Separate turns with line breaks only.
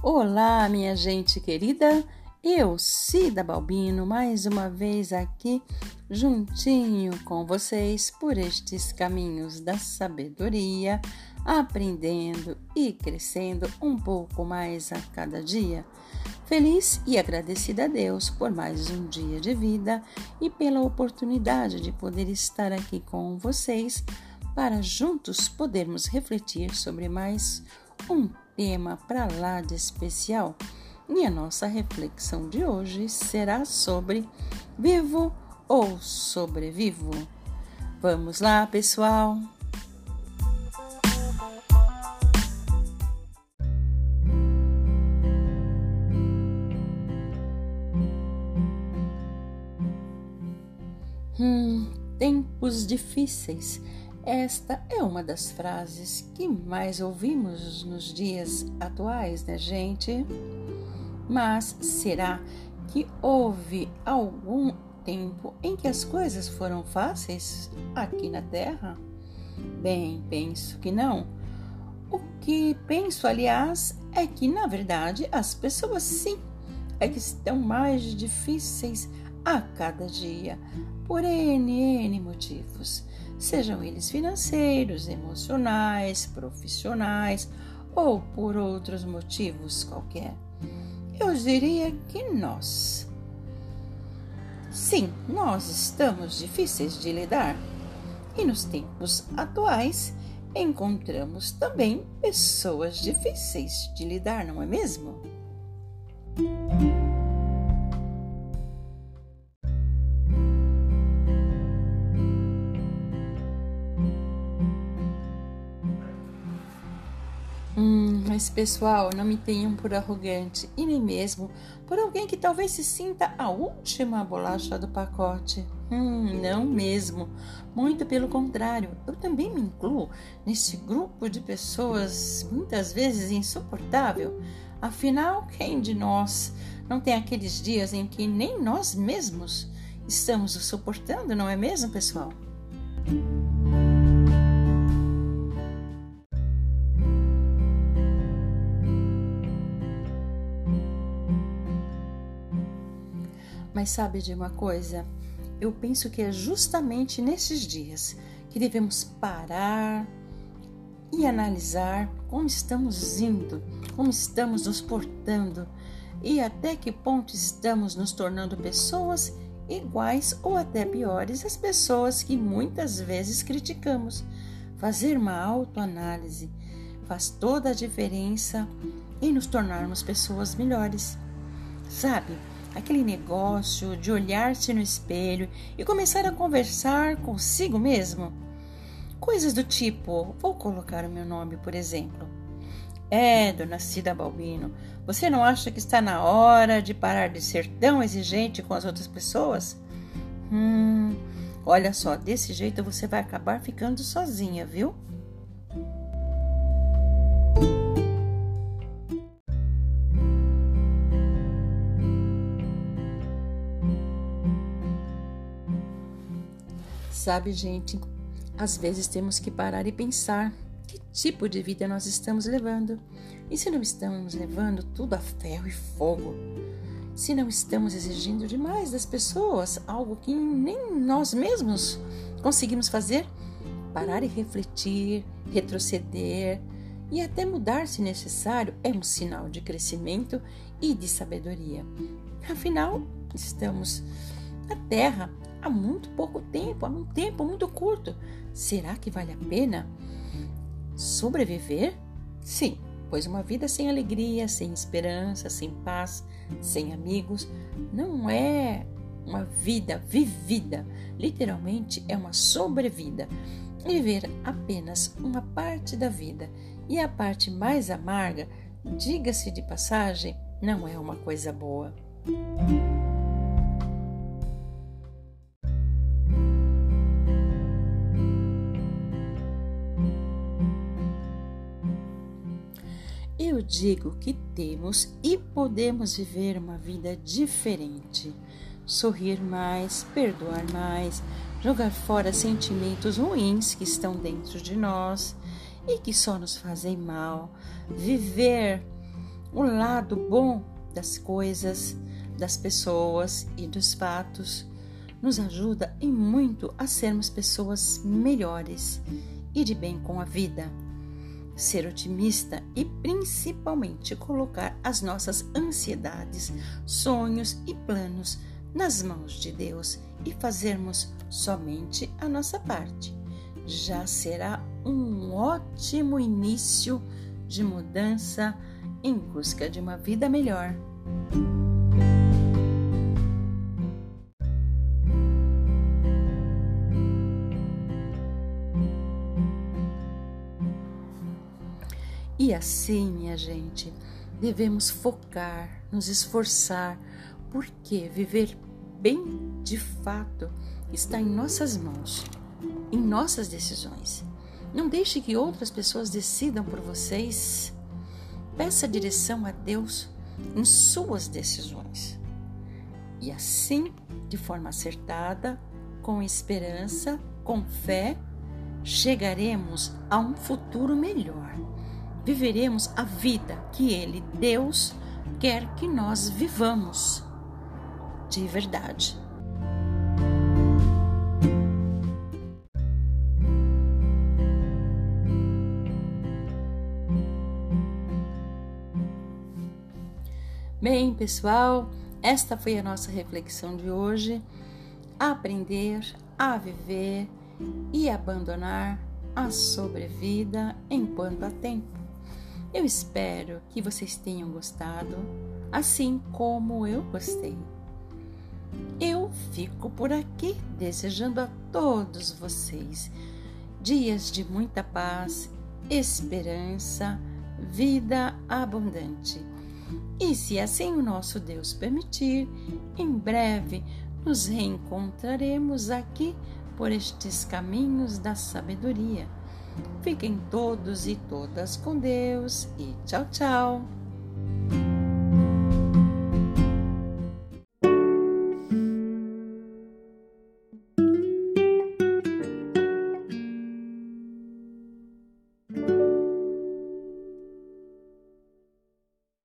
Olá, minha gente querida. Eu, Cida Balbino, mais uma vez aqui juntinho com vocês por estes caminhos da sabedoria, aprendendo e crescendo um pouco mais a cada dia. Feliz e agradecida a Deus por mais um dia de vida e pela oportunidade de poder estar aqui com vocês para juntos podermos refletir sobre mais um tema para lá de especial. E a nossa reflexão de hoje será sobre vivo ou sobrevivo. Vamos lá, pessoal! Hum, tempos difíceis esta é uma das frases que mais ouvimos nos dias atuais, né, gente? Mas será que houve algum tempo em que as coisas foram fáceis aqui na Terra? Bem, penso que não. O que penso, aliás, é que na verdade as pessoas sim é que estão mais difíceis a cada dia, por N, N motivos sejam eles financeiros, emocionais, profissionais ou por outros motivos qualquer. Eu diria que nós. Sim, nós estamos difíceis de lidar. E nos tempos atuais encontramos também pessoas difíceis de lidar, não é mesmo? Mas, pessoal, não me tenham por arrogante e nem mesmo por alguém que talvez se sinta a última bolacha do pacote. Hum, não mesmo. Muito pelo contrário, eu também me incluo nesse grupo de pessoas muitas vezes insuportável. Afinal, quem de nós não tem aqueles dias em que nem nós mesmos estamos o suportando, não é mesmo, pessoal? Mas sabe de uma coisa? Eu penso que é justamente nesses dias que devemos parar e analisar como estamos indo, como estamos nos portando e até que ponto estamos nos tornando pessoas iguais ou até piores às pessoas que muitas vezes criticamos. Fazer uma autoanálise faz toda a diferença em nos tornarmos pessoas melhores. Sabe? Aquele negócio de olhar-se no espelho e começar a conversar consigo mesmo. Coisas do tipo, vou colocar o meu nome, por exemplo. É, dona Cida Balbino, você não acha que está na hora de parar de ser tão exigente com as outras pessoas? Hum, olha só, desse jeito você vai acabar ficando sozinha, viu? Sabe, gente, às vezes temos que parar e pensar que tipo de vida nós estamos levando. E se não estamos levando tudo a ferro e fogo? Se não estamos exigindo demais das pessoas algo que nem nós mesmos conseguimos fazer? Parar e refletir, retroceder e até mudar se necessário é um sinal de crescimento e de sabedoria. Afinal, estamos na Terra há muito pouco tempo, há um tempo muito curto. Será que vale a pena sobreviver? Sim, pois uma vida sem alegria, sem esperança, sem paz, sem amigos, não é uma vida vivida, literalmente é uma sobrevida. Viver apenas uma parte da vida e a parte mais amarga, diga-se de passagem, não é uma coisa boa. Digo que temos e podemos viver uma vida diferente. Sorrir mais, perdoar mais, jogar fora sentimentos ruins que estão dentro de nós e que só nos fazem mal. Viver o lado bom das coisas, das pessoas e dos fatos, nos ajuda em muito a sermos pessoas melhores e de bem com a vida. Ser otimista e principalmente colocar as nossas ansiedades, sonhos e planos nas mãos de Deus e fazermos somente a nossa parte. Já será um ótimo início de mudança em busca de uma vida melhor. E assim, minha gente, devemos focar, nos esforçar, porque viver bem de fato está em nossas mãos, em nossas decisões. Não deixe que outras pessoas decidam por vocês. Peça direção a Deus em suas decisões. E assim, de forma acertada, com esperança, com fé, chegaremos a um futuro melhor. Viveremos a vida que Ele, Deus, quer que nós vivamos de verdade. Bem, pessoal, esta foi a nossa reflexão de hoje. Aprender a viver e abandonar a sobrevida enquanto há tempo. Eu espero que vocês tenham gostado, assim como eu gostei. Eu fico por aqui desejando a todos vocês dias de muita paz, esperança, vida abundante. E se assim o nosso Deus permitir, em breve nos reencontraremos aqui por estes caminhos da sabedoria. Fiquem todos e todas com Deus e tchau, tchau!